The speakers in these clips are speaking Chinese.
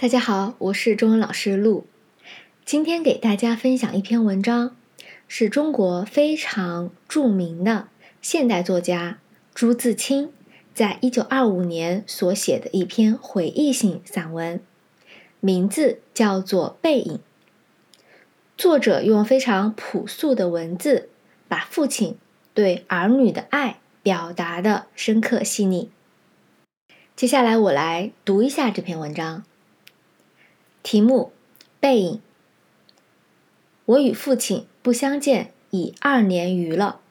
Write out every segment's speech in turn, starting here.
大家好，我是中文老师陆。今天给大家分享一篇文章，是中国非常著名的现代作家朱自清在一九二五年所写的一篇回忆性散文，名字叫做《背影》。作者用非常朴素的文字，把父亲对儿女的爱表达的深刻细腻。接下来我来读一下这篇文章。题目：背影。我与父亲不相见已二年余了。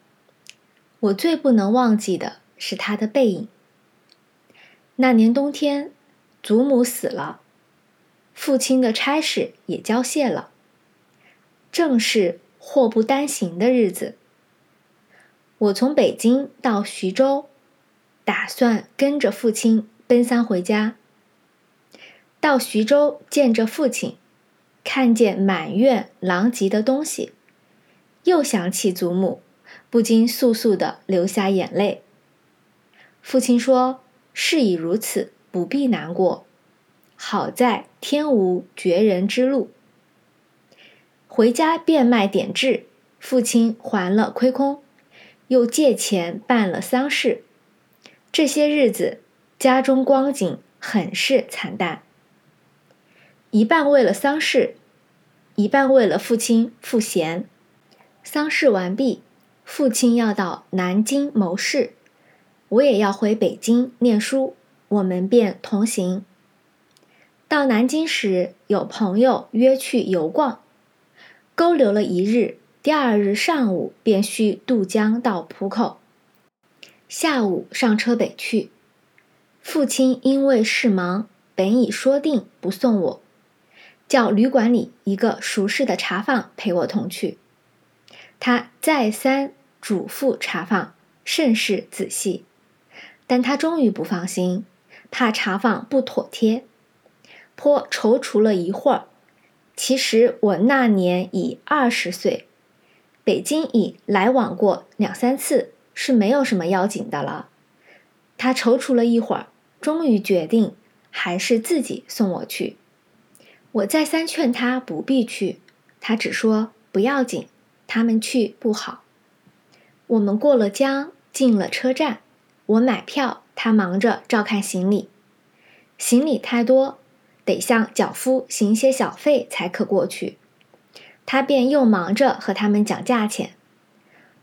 我最不能忘记的是他的背影。那年冬天，祖母死了，父亲的差事也交卸了，正是祸不单行的日子。我从北京到徐州，打算跟着父亲奔丧回家。到徐州见着父亲，看见满院狼藉的东西，又想起祖母，不禁簌簌的流下眼泪。父亲说：“事已如此，不必难过。好在天无绝人之路。”回家变卖点痣，父亲还了亏空，又借钱办了丧事。这些日子，家中光景很是惨淡。一半为了丧事，一半为了父亲赋闲。丧事完毕，父亲要到南京谋事，我也要回北京念书，我们便同行。到南京时，有朋友约去游逛，勾留了一日，第二日上午便需渡江到浦口，下午上车北去。父亲因为事忙，本已说定不送我。叫旅馆里一个熟识的茶房陪我同去，他再三嘱咐茶房甚是仔细，但他终于不放心，怕茶房不妥帖，颇踌躇了一会儿。其实我那年已二十岁，北京已来往过两三次，是没有什么要紧的了。他踌躇了一会儿，终于决定还是自己送我去。我再三劝他不必去，他只说不要紧，他们去不好。我们过了江，进了车站，我买票，他忙着照看行李。行李太多，得向脚夫行些小费才可过去。他便又忙着和他们讲价钱。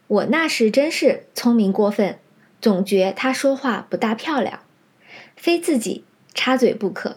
我那时真是聪明过分，总觉他说话不大漂亮，非自己插嘴不可。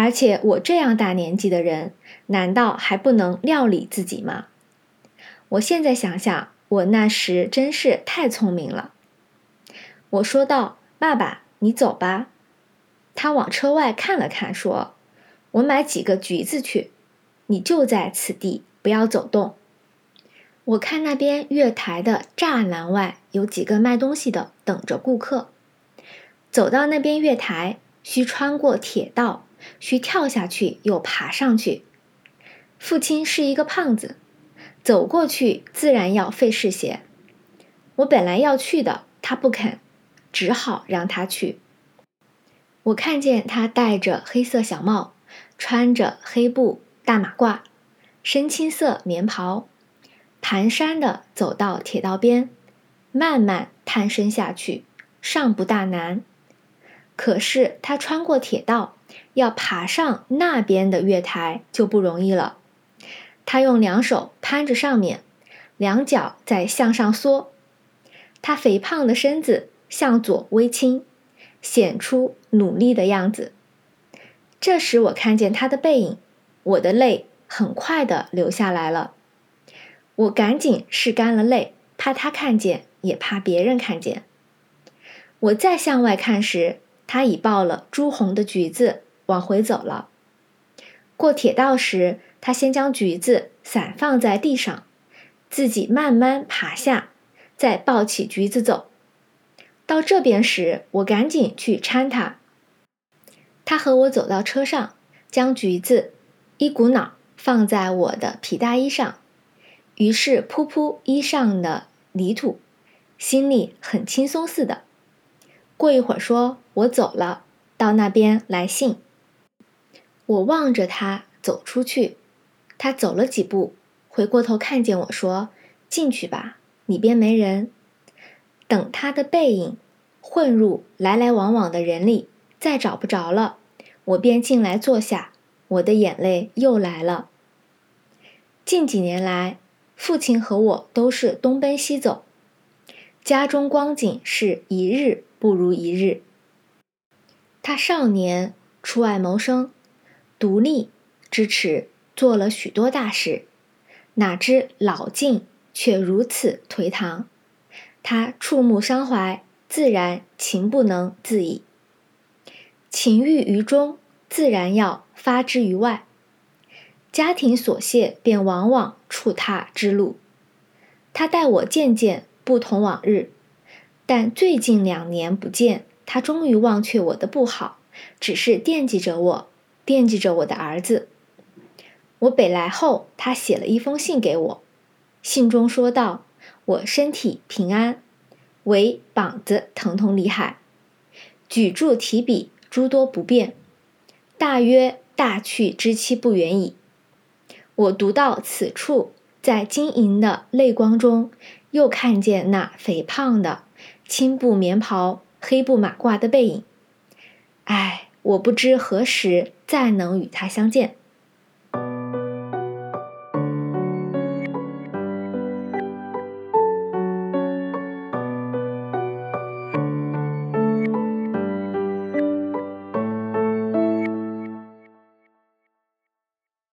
而且我这样大年纪的人，难道还不能料理自己吗？我现在想想，我那时真是太聪明了。我说道：“爸爸，你走吧。”他往车外看了看，说：“我买几个橘子去，你就在此地，不要走动。”我看那边月台的栅栏外有几个卖东西的，等着顾客。走到那边月台，需穿过铁道。需跳下去，又爬上去。父亲是一个胖子，走过去自然要费事些。我本来要去的，他不肯，只好让他去。我看见他戴着黑色小帽，穿着黑布大马褂，深青色棉袍，蹒跚地走到铁道边，慢慢探身下去，尚不大难。可是他穿过铁道。要爬上那边的月台就不容易了。他用两手攀着上面，两脚在向上缩。他肥胖的身子向左微倾，显出努力的样子。这时我看见他的背影，我的泪很快的流下来了。我赶紧拭干了泪，怕他看见，也怕别人看见。我再向外看时，他已抱了朱红的橘子。往回走了，过铁道时，他先将橘子散放在地上，自己慢慢爬下，再抱起橘子走。到这边时，我赶紧去搀他。他和我走到车上，将橘子一股脑放在我的皮大衣上，于是扑扑衣上的泥土，心里很轻松似的。过一会儿说：“我走了，到那边来信。”我望着他走出去，他走了几步，回过头看见我说：“进去吧，里边没人。”等他的背影混入来来往往的人里，再找不着了，我便进来坐下。我的眼泪又来了。近几年来，父亲和我都是东奔西走，家中光景是一日不如一日。他少年出外谋生。独立支持做了许多大事，哪知老境却如此颓唐。他触目伤怀，自然情不能自已。情郁于中，自然要发之于外。家庭琐屑便往往触他之路。他待我渐渐不同往日，但最近两年不见，他终于忘却我的不好，只是惦记着我。惦记着我的儿子。我北来后，他写了一封信给我，信中说道：“我身体平安，唯膀子疼痛厉害，举箸提笔诸多不便，大约大去之期不远矣。”我读到此处，在晶莹的泪光中，又看见那肥胖的青布棉袍、黑布马褂的背影。唉。我不知何时再能与他相见。